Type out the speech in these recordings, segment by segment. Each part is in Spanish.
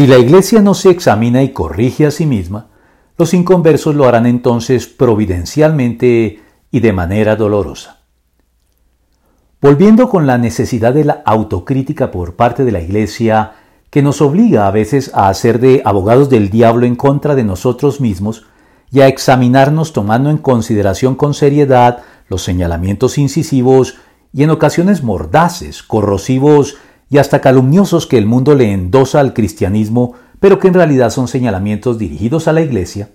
Si la Iglesia no se examina y corrige a sí misma, los inconversos lo harán entonces providencialmente y de manera dolorosa. Volviendo con la necesidad de la autocrítica por parte de la Iglesia, que nos obliga a veces a hacer de abogados del diablo en contra de nosotros mismos y a examinarnos tomando en consideración con seriedad los señalamientos incisivos y en ocasiones mordaces, corrosivos y hasta calumniosos que el mundo le endosa al cristianismo, pero que en realidad son señalamientos dirigidos a la Iglesia,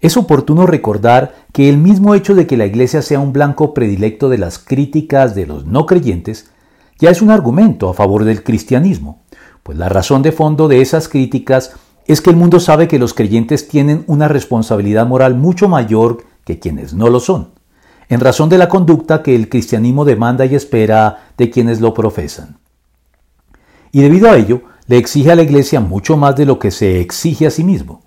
es oportuno recordar que el mismo hecho de que la Iglesia sea un blanco predilecto de las críticas de los no creyentes ya es un argumento a favor del cristianismo, pues la razón de fondo de esas críticas es que el mundo sabe que los creyentes tienen una responsabilidad moral mucho mayor que quienes no lo son, en razón de la conducta que el cristianismo demanda y espera de quienes lo profesan. Y debido a ello, le exige a la Iglesia mucho más de lo que se exige a sí mismo.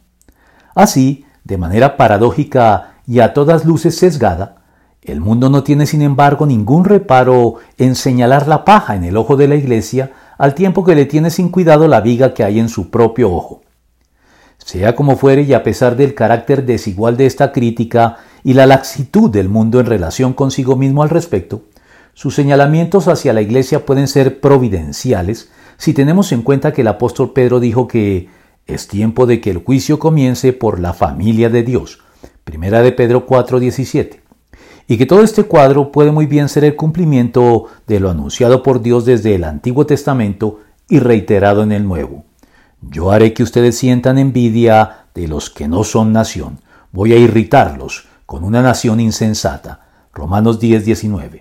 Así, de manera paradójica y a todas luces sesgada, el mundo no tiene sin embargo ningún reparo en señalar la paja en el ojo de la Iglesia al tiempo que le tiene sin cuidado la viga que hay en su propio ojo. Sea como fuere y a pesar del carácter desigual de esta crítica y la laxitud del mundo en relación consigo mismo al respecto, sus señalamientos hacia la Iglesia pueden ser providenciales si tenemos en cuenta que el apóstol Pedro dijo que es tiempo de que el juicio comience por la familia de Dios. Primera de Pedro 4:17. Y que todo este cuadro puede muy bien ser el cumplimiento de lo anunciado por Dios desde el Antiguo Testamento y reiterado en el Nuevo. Yo haré que ustedes sientan envidia de los que no son nación. Voy a irritarlos con una nación insensata. Romanos 10:19.